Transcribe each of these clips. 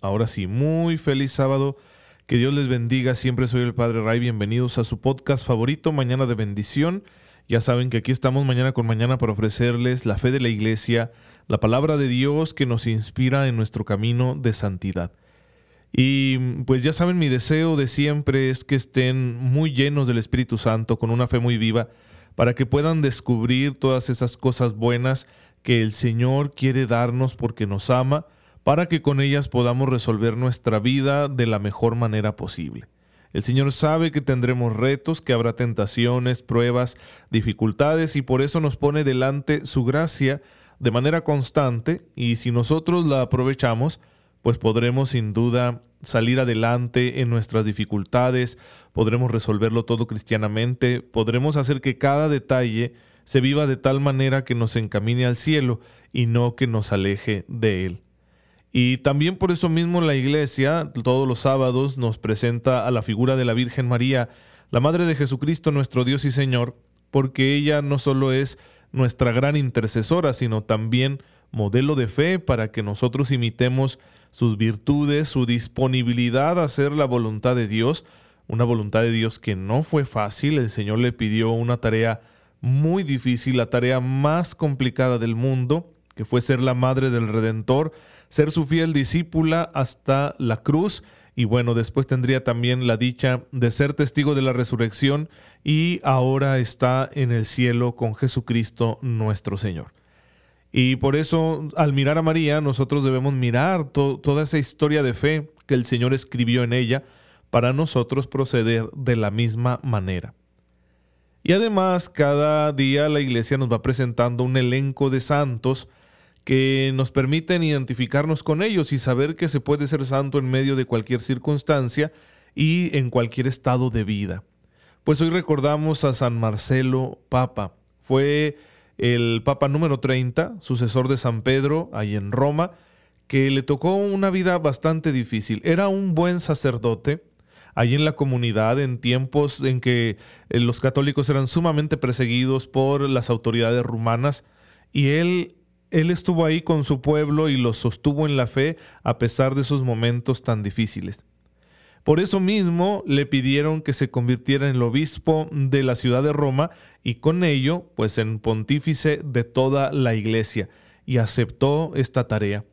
Ahora sí, muy feliz sábado. Que Dios les bendiga. Siempre soy el Padre Ray. Bienvenidos a su podcast favorito, Mañana de Bendición. Ya saben que aquí estamos mañana con mañana para ofrecerles la fe de la iglesia, la palabra de Dios que nos inspira en nuestro camino de santidad. Y pues ya saben, mi deseo de siempre es que estén muy llenos del Espíritu Santo, con una fe muy viva, para que puedan descubrir todas esas cosas buenas que el Señor quiere darnos porque nos ama para que con ellas podamos resolver nuestra vida de la mejor manera posible. El Señor sabe que tendremos retos, que habrá tentaciones, pruebas, dificultades y por eso nos pone delante su gracia de manera constante y si nosotros la aprovechamos, pues podremos sin duda salir adelante en nuestras dificultades, podremos resolverlo todo cristianamente, podremos hacer que cada detalle se viva de tal manera que nos encamine al cielo y no que nos aleje de él. Y también por eso mismo la iglesia todos los sábados nos presenta a la figura de la Virgen María, la Madre de Jesucristo, nuestro Dios y Señor, porque ella no solo es nuestra gran intercesora, sino también modelo de fe para que nosotros imitemos sus virtudes, su disponibilidad a hacer la voluntad de Dios, una voluntad de Dios que no fue fácil, el Señor le pidió una tarea muy difícil, la tarea más complicada del mundo, que fue ser la madre del Redentor, ser su fiel discípula hasta la cruz y bueno, después tendría también la dicha de ser testigo de la resurrección y ahora está en el cielo con Jesucristo nuestro Señor. Y por eso, al mirar a María, nosotros debemos mirar toda esa historia de fe que el Señor escribió en ella para nosotros proceder de la misma manera. Y además, cada día la iglesia nos va presentando un elenco de santos que nos permiten identificarnos con ellos y saber que se puede ser santo en medio de cualquier circunstancia y en cualquier estado de vida. Pues hoy recordamos a San Marcelo Papa. Fue el Papa número 30, sucesor de San Pedro, ahí en Roma, que le tocó una vida bastante difícil. Era un buen sacerdote, allí en la comunidad en tiempos en que eh, los católicos eran sumamente perseguidos por las autoridades rumanas y él él estuvo ahí con su pueblo y los sostuvo en la fe a pesar de esos momentos tan difíciles. Por eso mismo le pidieron que se convirtiera en el obispo de la ciudad de Roma y con ello, pues en pontífice de toda la iglesia, y aceptó esta tarea.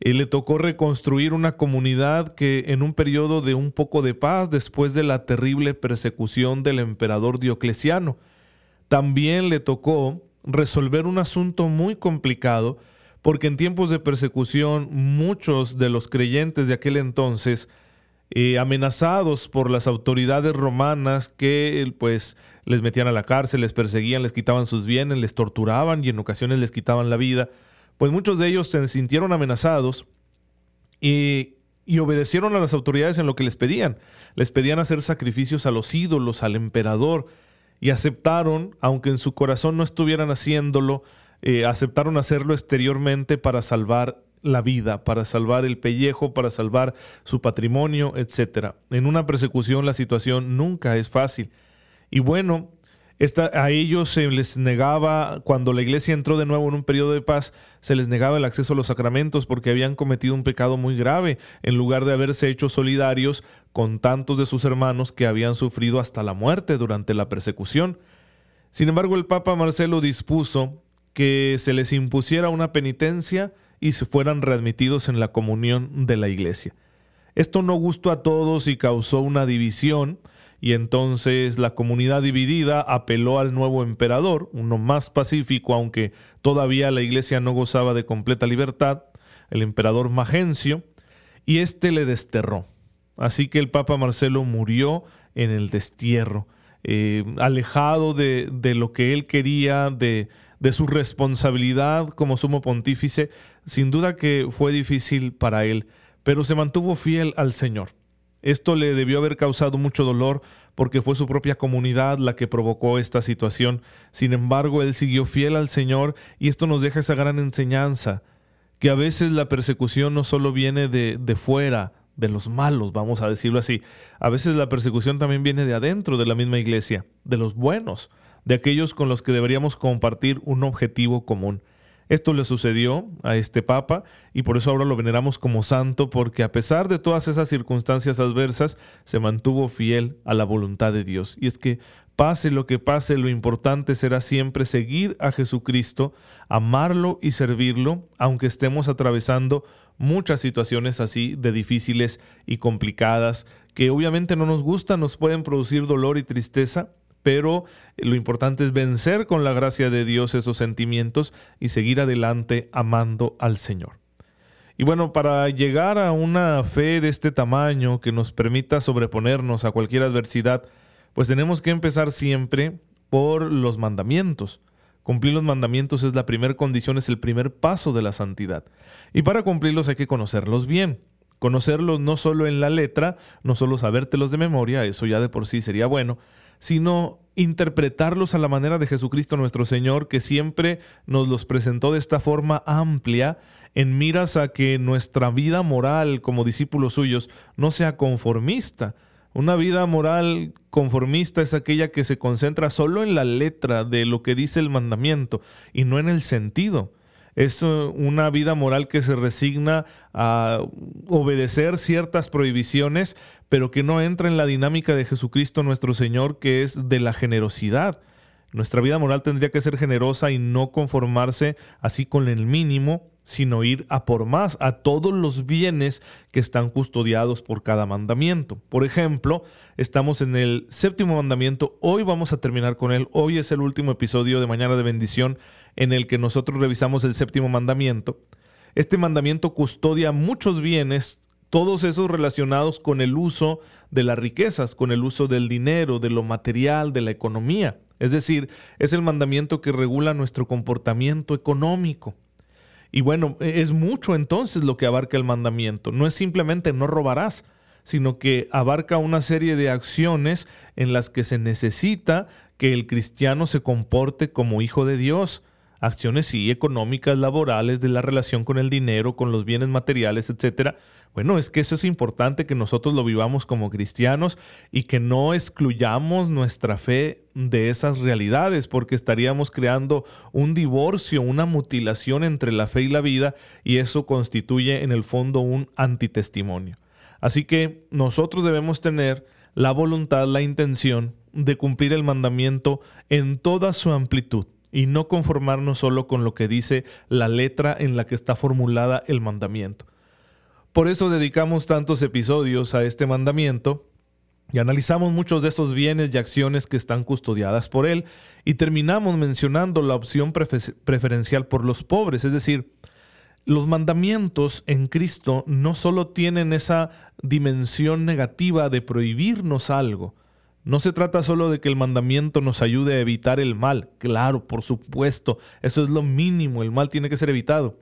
Y le tocó reconstruir una comunidad que en un periodo de un poco de paz después de la terrible persecución del emperador Diocleciano, también le tocó resolver un asunto muy complicado, porque en tiempos de persecución muchos de los creyentes de aquel entonces, eh, amenazados por las autoridades romanas que pues les metían a la cárcel, les perseguían, les quitaban sus bienes, les torturaban y en ocasiones les quitaban la vida, pues muchos de ellos se sintieron amenazados y, y obedecieron a las autoridades en lo que les pedían. Les pedían hacer sacrificios a los ídolos, al emperador, y aceptaron, aunque en su corazón no estuvieran haciéndolo, eh, aceptaron hacerlo exteriormente para salvar la vida, para salvar el pellejo, para salvar su patrimonio, etc. En una persecución la situación nunca es fácil. Y bueno, a ellos se les negaba, cuando la iglesia entró de nuevo en un periodo de paz, se les negaba el acceso a los sacramentos porque habían cometido un pecado muy grave, en lugar de haberse hecho solidarios con tantos de sus hermanos que habían sufrido hasta la muerte durante la persecución. Sin embargo, el Papa Marcelo dispuso que se les impusiera una penitencia y se fueran readmitidos en la comunión de la iglesia. Esto no gustó a todos y causó una división, y entonces la comunidad dividida apeló al nuevo emperador, uno más pacífico, aunque todavía la iglesia no gozaba de completa libertad, el emperador Magencio, y éste le desterró. Así que el Papa Marcelo murió en el destierro, eh, alejado de, lo que él quería, de, de su responsabilidad como sumo pontífice, sin duda que fue difícil para él, pero se mantuvo fiel al Señor. Esto le debió haber causado mucho dolor porque fue su propia comunidad la que provocó esta situación. Sin embargo, él siguió fiel al Señor y esto nos deja esa gran enseñanza, que a veces la persecución no solo viene de, de fuera, de los malos, vamos a decirlo así. A veces la persecución también viene de adentro de la misma iglesia, de los buenos, de aquellos con los que deberíamos compartir un objetivo común. Esto le sucedió a este Papa y por eso ahora lo veneramos como santo, porque a pesar de todas esas circunstancias adversas, se mantuvo fiel a la voluntad de Dios. Y es que pase lo que pase, lo importante será siempre seguir a Jesucristo, amarlo y servirlo, aunque estemos atravesando muchas situaciones así de difíciles y complicadas, que obviamente no nos gustan, nos pueden producir dolor y tristeza, pero lo importante es vencer con la gracia de Dios esos sentimientos y seguir adelante amando al Señor. Y bueno, para llegar a una fe de este tamaño que nos permita sobreponernos a cualquier adversidad, pues tenemos que empezar siempre por los mandamientos. Cumplir los mandamientos es la primera condición, es el primer paso de la santidad. Y para cumplirlos hay que conocerlos bien. Conocerlos no solo en la letra, no solo sabértelos de memoria, eso ya de por sí sería bueno, sino interpretarlos a la manera de Jesucristo nuestro Señor, que siempre nos los presentó de esta forma amplia, en miras a que nuestra vida moral como discípulos suyos no sea conformista, una vida moral conformista es aquella que se concentra solo en la letra de lo que dice el mandamiento y no en el sentido. Es uh, una vida moral que se resigna a obedecer ciertas prohibiciones, pero que no entra en la dinámica de Jesucristo nuestro Señor, que es de la generosidad. Nuestra vida moral tendría que ser generosa y no conformarse así con el mínimo, sino ir a por más, a todos los bienes que están custodiados por cada mandamiento. Por ejemplo, estamos en el séptimo mandamiento, hoy vamos a terminar con él, hoy es el último episodio de Mañana de Bendición en el que nosotros revisamos el séptimo mandamiento. Este mandamiento custodia muchos bienes, todos esos relacionados con el uso de las riquezas, con el uso del dinero, de lo material, de la economía. Es decir, es el mandamiento que regula nuestro comportamiento económico. Y bueno, e, es mucho entonces lo que abarca el mandamiento. No es simplemente no robarás, sino que abarca una serie de acciones en las que se necesita que el cristiano se comporte como hijo de Dios. Acciones sí, económicas, laborales, de la relación con el dinero, con los bienes materiales, etcétera, bueno, es que eso es importante que nosotros lo vivamos como cristianos y que no excluyamos nuestra fe de esas realidades, porque estaríamos creando un divorcio, una mutilación entre la fe y la vida, y eso constituye en el fondo un antitestimonio. Así que nosotros debemos tener la voluntad, la intención de cumplir el mandamiento en toda su amplitud y no conformarnos solo con lo que dice la letra en la que está formulada el mandamiento. Por eso dedicamos tantos episodios a este mandamiento y analizamos muchos de esos bienes y acciones que están custodiadas por él y terminamos mencionando la opción preferencial por los pobres, es decir, los mandamientos en Cristo no solo tienen esa dimensión negativa de prohibirnos algo, no se trata solo de que el mandamiento nos ayude a evitar el mal, claro, por supuesto, eso es lo mínimo, el mal tiene que ser evitado,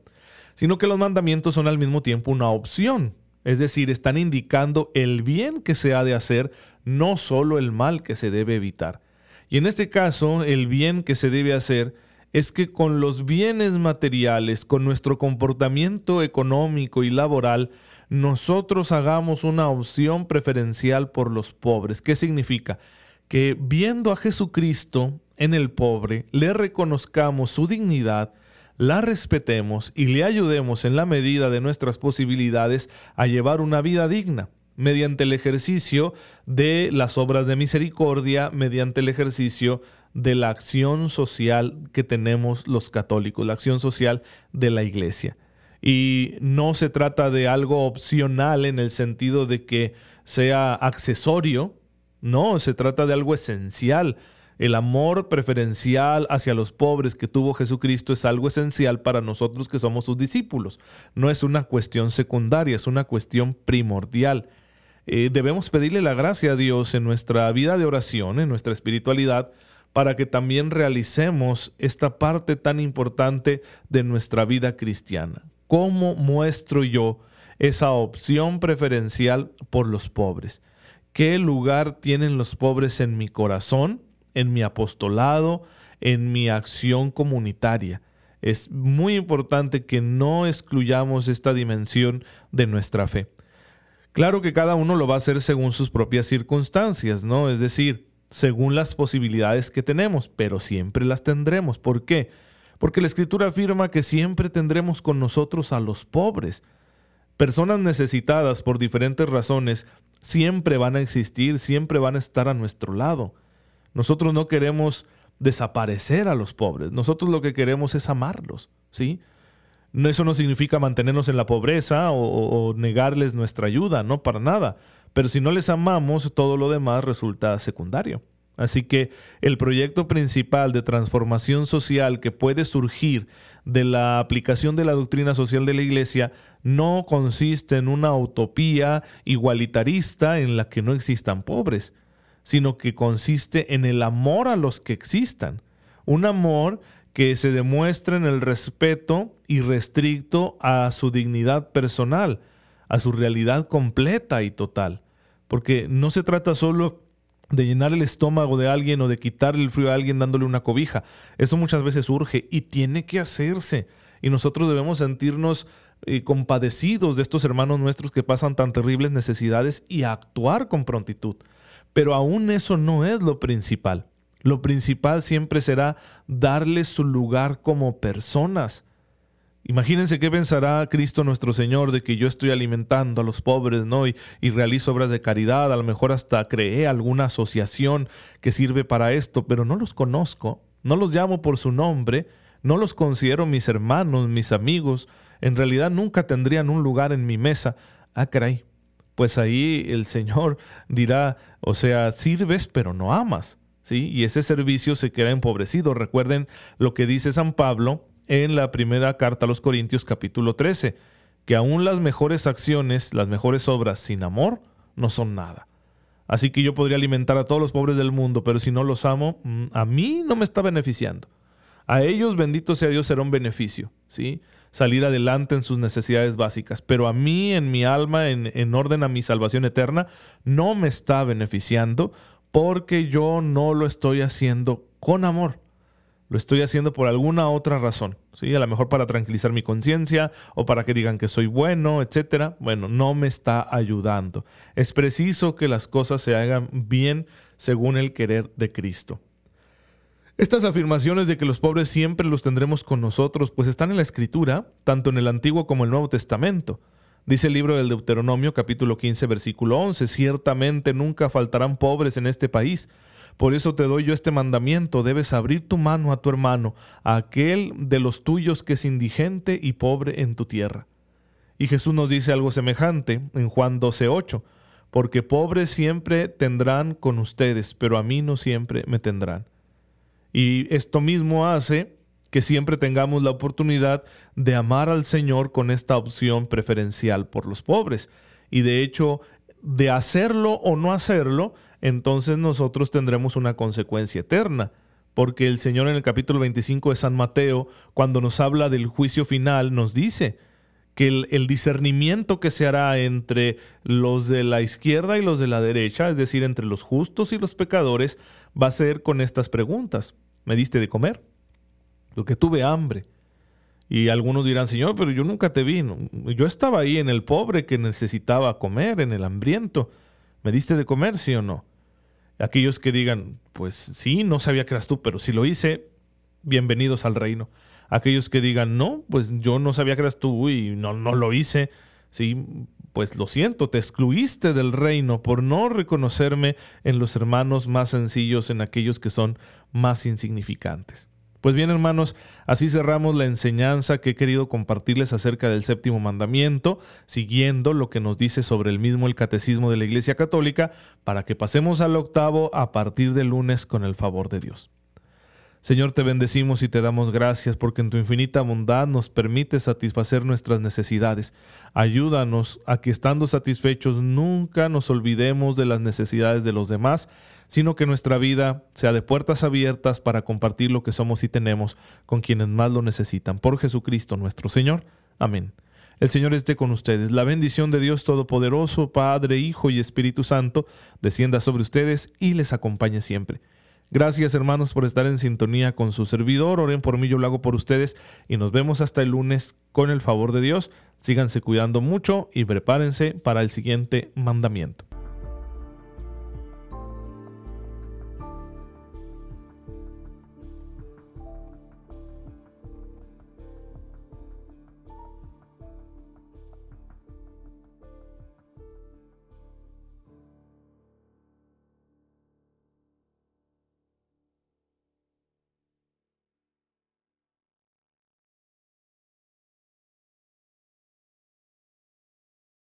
sino que los mandamientos son al mismo tiempo una opción, es decir, están indicando el bien que se ha de hacer, no solo el mal que se debe evitar. Y en este caso, el bien que se debe hacer es que con los bienes materiales, con nuestro comportamiento económico y laboral, nosotros hagamos una opción preferencial por los pobres. ¿Qué significa? Que viendo a Jesucristo en el pobre, le reconozcamos su dignidad, la respetemos y le ayudemos en la medida de nuestras posibilidades a llevar una vida digna mediante el ejercicio de las obras de misericordia, mediante el ejercicio de la acción social que tenemos los católicos, la acción social de la iglesia. Y no se trata de algo opcional en el sentido de que sea accesorio, no, se trata de algo esencial el amor preferencial hacia los pobres que tuvo Jesucristo es algo esencial para nosotros que somos sus discípulos. No es una cuestión secundaria, es una cuestión primordial. Eh, debemos pedirle la gracia a Dios en nuestra vida de oración, en nuestra espiritualidad, para que también realicemos esta parte tan importante de nuestra vida cristiana. ¿Cómo muestro yo esa opción preferencial por los pobres? ¿Qué lugar tienen los pobres en mi corazón, en mi apostolado, en mi acción comunitaria? Es muy importante que no excluyamos esta dimensión de nuestra fe. Claro que cada uno lo va a hacer según sus propias circunstancias, ¿no? Es decir, según las posibilidades que tenemos, pero siempre las tendremos. ¿Por qué? Porque la Escritura afirma que siempre tendremos con nosotros a los pobres. Personas necesitadas por diferentes razones siempre van a existir, siempre van a estar a nuestro lado. Nosotros no queremos desaparecer a los pobres, nosotros lo que queremos es amarlos, ¿sí? Eso no significa mantenernos en la pobreza o, o negarles nuestra ayuda, no para nada. Pero si no les amamos, todo lo demás resulta secundario. Así que el proyecto principal de transformación social que puede surgir de la aplicación de la doctrina social de la Iglesia no consiste en una utopía igualitarista en la que no existan pobres, sino que consiste en el amor a los que existan. Un amor que se demuestra en el respeto irrestricto a su dignidad personal, a su realidad completa y total. Porque no se trata solo de llenar el estómago de alguien o de quitarle el frío a alguien dándole una cobija. Eso muchas veces urge y tiene que hacerse. Y nosotros debemos sentirnos eh, compadecidos de estos hermanos nuestros que pasan tan terribles necesidades y actuar con prontitud. Pero aún eso no es lo principal. Lo principal siempre será darles su lugar como personas Imagínense qué pensará Cristo nuestro Señor de que yo estoy alimentando a los pobres, ¿no? Y, y, realizo obras de caridad, a lo mejor hasta creé alguna asociación que sirve para esto, pero no los conozco, no los llamo por su nombre, no los considero mis hermanos, mis amigos, en realidad nunca tendrían un lugar en mi mesa. Ah, caray, pues ahí el Señor dirá, o sea, sirves pero no amas, ¿sí? Y ese servicio se queda empobrecido. Recuerden lo que dice San Pablo en la primera carta a los Corintios capítulo 13, que aún las mejores acciones, las mejores obras sin amor, no son nada. Así que yo podría alimentar a todos los pobres del mundo, pero si no los amo, mm, a mí no me está beneficiando. A ellos, bendito sea Dios, será un beneficio, ¿sí? Salir adelante en sus necesidades básicas. Pero a mí, en mi alma, en, en orden a mi salvación eterna, no me está beneficiando porque yo no lo estoy haciendo con amor lo estoy haciendo por alguna otra razón, ¿sí? A lo mejor para tranquilizar mi conciencia o para que digan que soy bueno, etcétera. Bueno, no me está ayudando. Es preciso que las cosas se hagan bien según el querer de Cristo. Estas afirmaciones de que los pobres siempre los tendremos con nosotros, pues están en la Escritura, tanto en el Antiguo como el Nuevo Testamento. Dice el libro del Deuteronomio capítulo 15 versículo 11, ciertamente nunca faltarán pobres en este país por eso te doy yo este mandamiento, debes abrir tu mano a tu hermano, a aquel de los tuyos que es indigente y pobre en tu tierra. Y Jesús nos dice algo semejante en Juan 12:8, porque pobres siempre tendrán con ustedes, pero a mí no siempre me tendrán. Y esto mismo hace que siempre tengamos la oportunidad de amar al Señor con esta opción preferencial por los pobres. Y de hecho, de hacerlo o no hacerlo, entonces nosotros tendremos una consecuencia eterna. Porque el Señor en el capítulo 25 de San Mateo, cuando nos habla del juicio final, nos dice que el, discernimiento que se hará entre los de la izquierda y los de la derecha, es decir, entre los justos y los pecadores, va a ser con estas preguntas. ¿Me diste de comer? Porque tuve hambre. Y algunos dirán, Señor, pero yo nunca te vi. Yo estaba ahí en el pobre que necesitaba comer, en el hambriento. ¿Me diste de comer, sí o no? Aquellos que digan, pues sí, no sabía que eras tú, pero si lo hice, bienvenidos al reino. Aquellos que digan, no, pues yo no sabía que eras tú y no, no lo hice, sí, pues lo siento, te excluiste del reino por no reconocerme en los hermanos más sencillos, en aquellos que son más insignificantes. Pues bien, hermanos, así cerramos la enseñanza que he querido compartirles acerca del séptimo mandamiento, siguiendo lo que nos dice sobre el mismo el catecismo de la Iglesia Católica, para que pasemos al octavo a partir del lunes con el favor de Dios. Señor, te bendecimos y te damos gracias porque en tu infinita bondad nos permite satisfacer nuestras necesidades. Ayúdanos a que estando satisfechos nunca nos olvidemos de las necesidades de los demás, sino que nuestra vida sea de puertas abiertas para compartir lo que somos y tenemos con quienes más lo necesitan. Por Jesucristo nuestro Señor. Amén. El Señor esté con ustedes. La bendición de Dios Todopoderoso, Padre, Hijo y Espíritu Santo, descienda sobre ustedes y les acompañe siempre. Gracias hermanos por estar en sintonía con su servidor. Oren por mí, yo lo hago por ustedes y nos vemos hasta el lunes con el favor de Dios. Síganse cuidando mucho y prepárense para el siguiente mandamiento.